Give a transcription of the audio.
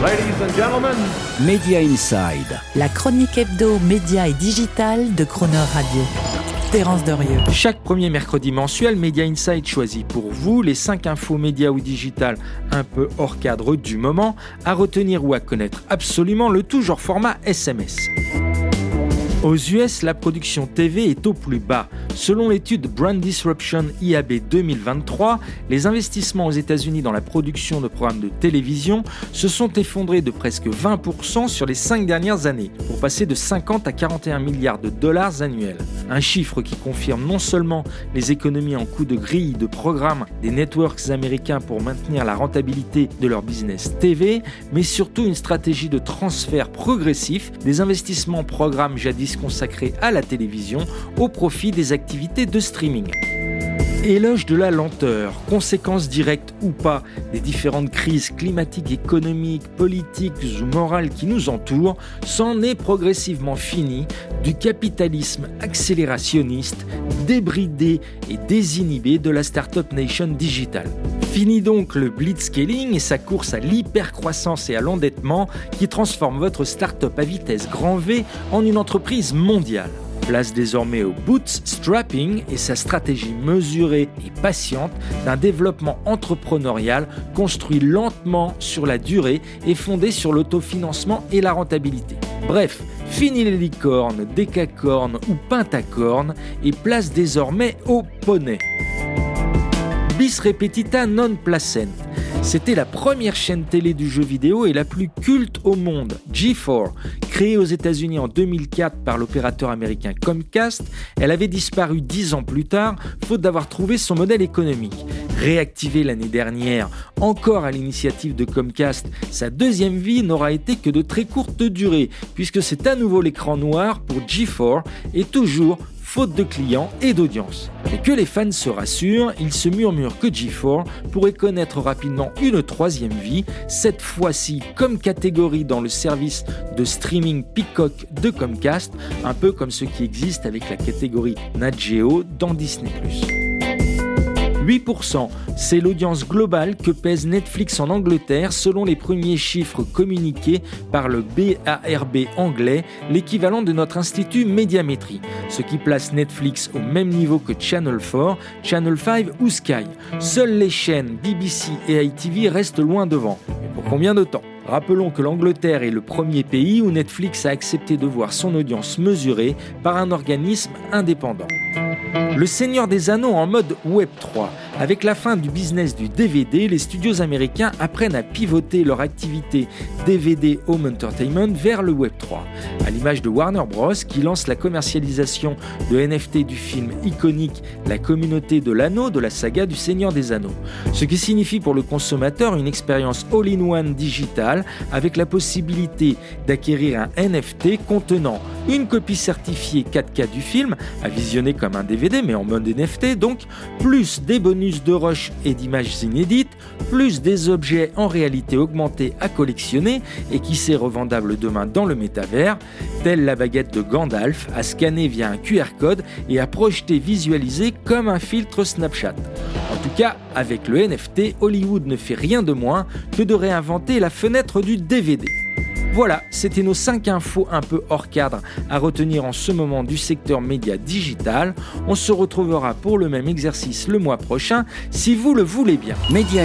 Ladies and gentlemen, Media Inside. La chronique hebdo, média et digital de Croner Radio. Terence Derieux. Chaque premier mercredi mensuel, Media Insight choisit pour vous les 5 infos médias ou digital un peu hors cadre du moment, à retenir ou à connaître absolument le tout genre format SMS. Aux US, la production TV est au plus bas. Selon l'étude Brand Disruption IAB 2023, les investissements aux États-Unis dans la production de programmes de télévision se sont effondrés de presque 20% sur les 5 dernières années, pour passer de 50 à 41 milliards de dollars annuels. Un chiffre qui confirme non seulement les économies en coût de grille de programmes des networks américains pour maintenir la rentabilité de leur business TV, mais surtout une stratégie de transfert progressif des investissements programmes jadis consacré à la télévision au profit des activités de streaming. Éloge de la lenteur, conséquences directes ou pas des différentes crises climatiques, économiques, politiques ou morales qui nous entourent, c'en est progressivement fini du capitalisme accélérationniste, débridé et désinhibé de la Startup Nation digitale. Fini donc le blitzscaling et sa course à l'hypercroissance et à l'endettement qui transforme votre startup à vitesse grand V en une entreprise mondiale. Place désormais au bootstrapping et sa stratégie mesurée et patiente d'un développement entrepreneurial construit lentement sur la durée et fondé sur l'autofinancement et la rentabilité. Bref, fini les licornes, décacornes ou pentacornes et place désormais au poney. Bis repetita non placent. C'était la première chaîne télé du jeu vidéo et la plus culte au monde, G4. Créée aux États-Unis en 2004 par l'opérateur américain Comcast, elle avait disparu dix ans plus tard, faute d'avoir trouvé son modèle économique. Réactivée l'année dernière, encore à l'initiative de Comcast, sa deuxième vie n'aura été que de très courte durée, puisque c'est à nouveau l'écran noir pour G4 et toujours faute de clients et d'audience. Et que les fans se rassurent, il se murmure que G4 pourrait connaître rapidement une troisième vie, cette fois-ci comme catégorie dans le service de streaming Peacock de Comcast, un peu comme ce qui existe avec la catégorie Nat Geo dans Disney ⁇ 8%. C'est l'audience globale que pèse Netflix en Angleterre selon les premiers chiffres communiqués par le BARB anglais, l'équivalent de notre institut Médiamétrie, ce qui place Netflix au même niveau que Channel 4, Channel 5 ou Sky. Seules les chaînes BBC et ITV restent loin devant. Mais pour combien de temps? Rappelons que l'Angleterre est le premier pays où Netflix a accepté de voir son audience mesurée par un organisme indépendant. Le Seigneur des Anneaux en mode Web 3. Avec la fin du business du DVD, les studios américains apprennent à pivoter leur activité DVD Home Entertainment vers le Web 3. À l'image de Warner Bros. qui lance la commercialisation de NFT du film iconique La communauté de l'anneau de la saga du Seigneur des Anneaux. Ce qui signifie pour le consommateur une expérience all-in-one digitale avec la possibilité d'acquérir un NFT contenant une copie certifiée 4K du film, à visionner comme un DVD mais en mode NFT donc, plus des bonus de rush et d'images inédites, plus des objets en réalité augmentée à collectionner et qui sait revendable demain dans le métavers, telle la baguette de Gandalf à scanner via un QR code et à projeter visualisé comme un filtre Snapchat. En tout cas, avec le NFT, Hollywood ne fait rien de moins que de réinventer la fenêtre du DVD. Voilà, c'était nos 5 infos un peu hors cadre à retenir en ce moment du secteur média digital. On se retrouvera pour le même exercice le mois prochain si vous le voulez bien.